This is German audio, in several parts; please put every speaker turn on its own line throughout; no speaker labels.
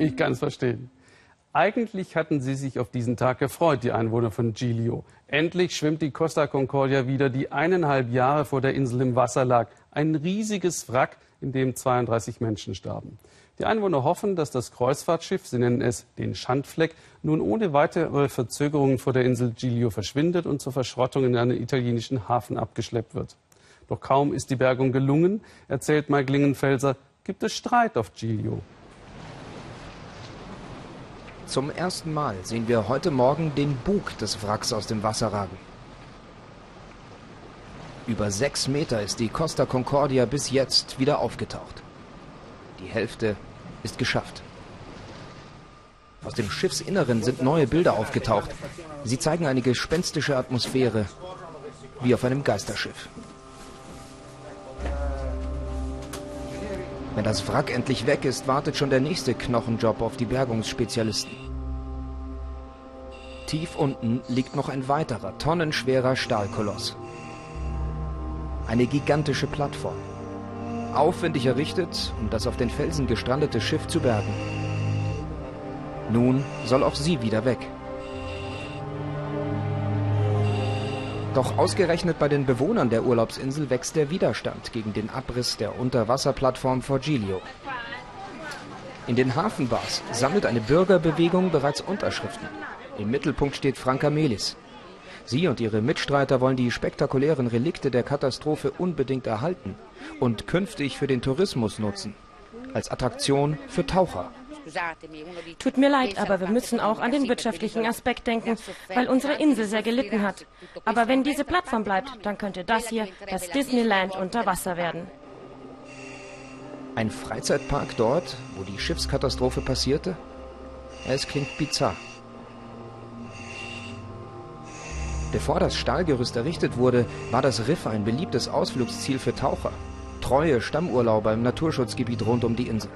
Ich kann es verstehen. Eigentlich hatten sie sich auf diesen Tag gefreut, die Einwohner von Giglio. Endlich schwimmt die Costa Concordia wieder, die eineinhalb Jahre vor der Insel im Wasser lag. Ein riesiges Wrack, in dem 32 Menschen starben. Die Einwohner hoffen, dass das Kreuzfahrtschiff, sie nennen es den Schandfleck, nun ohne weitere Verzögerungen vor der Insel Giglio verschwindet und zur Verschrottung in einen italienischen Hafen abgeschleppt wird. Doch kaum ist die Bergung gelungen, erzählt Mike Lingenfelser, gibt es Streit auf Giglio.
Zum ersten Mal sehen wir heute Morgen den Bug des Wracks aus dem Wasser ragen. Über sechs Meter ist die Costa Concordia bis jetzt wieder aufgetaucht. Die Hälfte ist geschafft. Aus dem Schiffsinneren sind neue Bilder aufgetaucht. Sie zeigen eine gespenstische Atmosphäre, wie auf einem Geisterschiff. Wenn das Wrack endlich weg ist, wartet schon der nächste Knochenjob auf die Bergungsspezialisten. Tief unten liegt noch ein weiterer, tonnenschwerer Stahlkoloss. Eine gigantische Plattform. Aufwendig errichtet, um das auf den Felsen gestrandete Schiff zu bergen. Nun soll auch sie wieder weg. Doch ausgerechnet bei den Bewohnern der Urlaubsinsel wächst der Widerstand gegen den Abriss der Unterwasserplattform vor Giglio. In den Hafenbars sammelt eine Bürgerbewegung bereits Unterschriften. Im Mittelpunkt steht Franka Melis. Sie und ihre Mitstreiter wollen die spektakulären Relikte der Katastrophe unbedingt erhalten und künftig für den Tourismus nutzen. Als Attraktion für Taucher.
Tut mir leid, aber wir müssen auch an den wirtschaftlichen Aspekt denken, weil unsere Insel sehr gelitten hat. Aber wenn diese Plattform bleibt, dann könnte das hier das Disneyland unter Wasser werden.
Ein Freizeitpark dort, wo die Schiffskatastrophe passierte? Es klingt bizarr. Bevor das Stahlgerüst errichtet wurde, war das Riff ein beliebtes Ausflugsziel für Taucher. Treue Stammurlauber im Naturschutzgebiet rund um die Insel.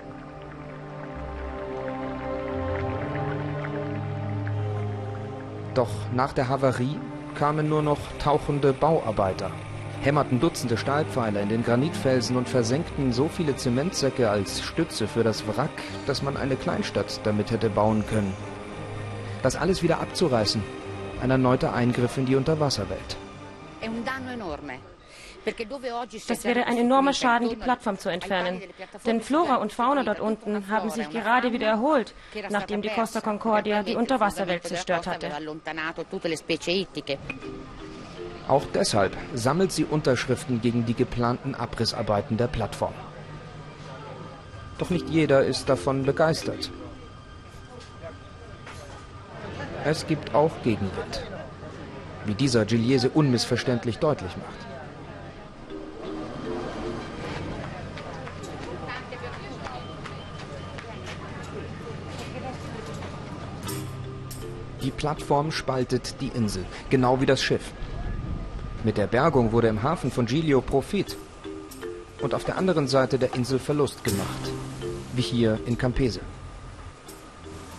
Doch nach der Havarie kamen nur noch tauchende Bauarbeiter, hämmerten Dutzende Stahlpfeiler in den Granitfelsen und versenkten so viele Zementsäcke als Stütze für das Wrack, dass man eine Kleinstadt damit hätte bauen können. Das alles wieder abzureißen, ein erneuter Eingriff in die Unterwasserwelt.
Das wäre ein enormer Schaden, die Plattform zu entfernen. Denn Flora und Fauna dort unten haben sich gerade wieder erholt, nachdem die Costa Concordia die Unterwasserwelt zerstört hatte.
Auch deshalb sammelt sie Unterschriften gegen die geplanten Abrissarbeiten der Plattform. Doch nicht jeder ist davon begeistert. Es gibt auch Gegenwind, wie dieser Giliese unmissverständlich deutlich macht. Die Plattform spaltet die Insel, genau wie das Schiff. Mit der Bergung wurde im Hafen von Giglio Profit und auf der anderen Seite der Insel Verlust gemacht, wie hier in Campese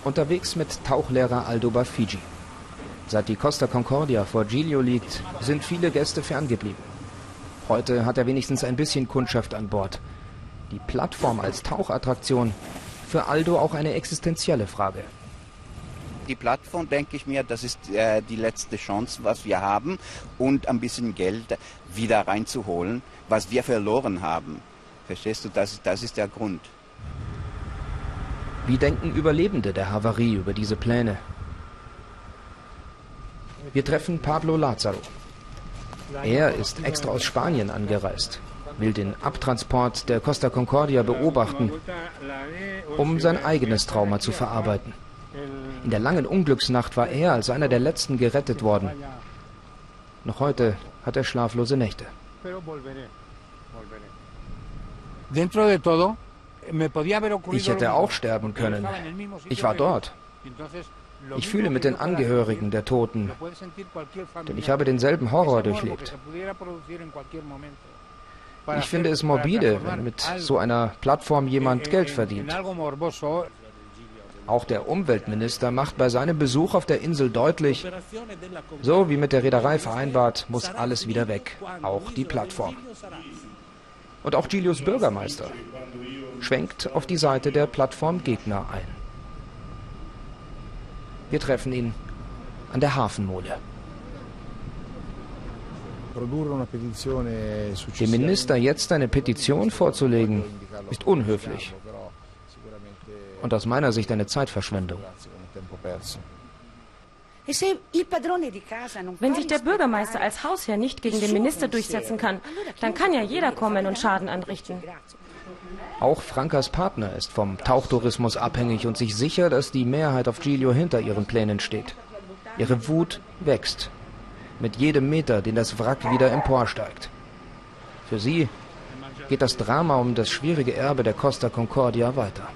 unterwegs mit Tauchlehrer Aldo Bafigi. Seit die Costa Concordia vor Giglio liegt, sind viele Gäste ferngeblieben. Heute hat er wenigstens ein bisschen Kundschaft an Bord. Die Plattform als Tauchattraktion für Aldo auch eine existenzielle Frage.
Die Plattform, denke ich mir, das ist äh, die letzte Chance, was wir haben, und ein bisschen Geld wieder reinzuholen, was wir verloren haben. Verstehst du, das, das ist der Grund.
Wie denken Überlebende der Havarie über diese Pläne? Wir treffen Pablo Lazaro. Er ist extra aus Spanien angereist, will den Abtransport der Costa Concordia beobachten, um sein eigenes Trauma zu verarbeiten. In der langen Unglücksnacht war er als einer der letzten gerettet worden. Noch heute hat er schlaflose Nächte.
Dentro de todo,
ich hätte auch sterben können. Ich war dort. Ich fühle mit den Angehörigen der Toten, denn ich habe denselben Horror durchlebt. Ich finde es morbide, wenn mit so einer Plattform jemand Geld verdient. Auch der Umweltminister macht bei seinem Besuch auf der Insel deutlich, so wie mit der Reederei vereinbart, muss alles wieder weg, auch die Plattform. Und auch Giulius Bürgermeister schwenkt auf die Seite der Plattformgegner ein. Wir treffen ihn an der Hafenmole. Dem Minister jetzt eine Petition vorzulegen, ist unhöflich und aus meiner Sicht eine Zeitverschwendung.
Wenn sich der Bürgermeister als Hausherr nicht gegen den Minister durchsetzen kann, dann kann ja jeder kommen und Schaden anrichten.
Auch Frankas Partner ist vom Tauchtourismus abhängig und sich sicher, dass die Mehrheit auf Giglio hinter ihren Plänen steht. Ihre Wut wächst mit jedem Meter, den das Wrack wieder emporsteigt. Für sie geht das Drama um das schwierige Erbe der Costa Concordia weiter.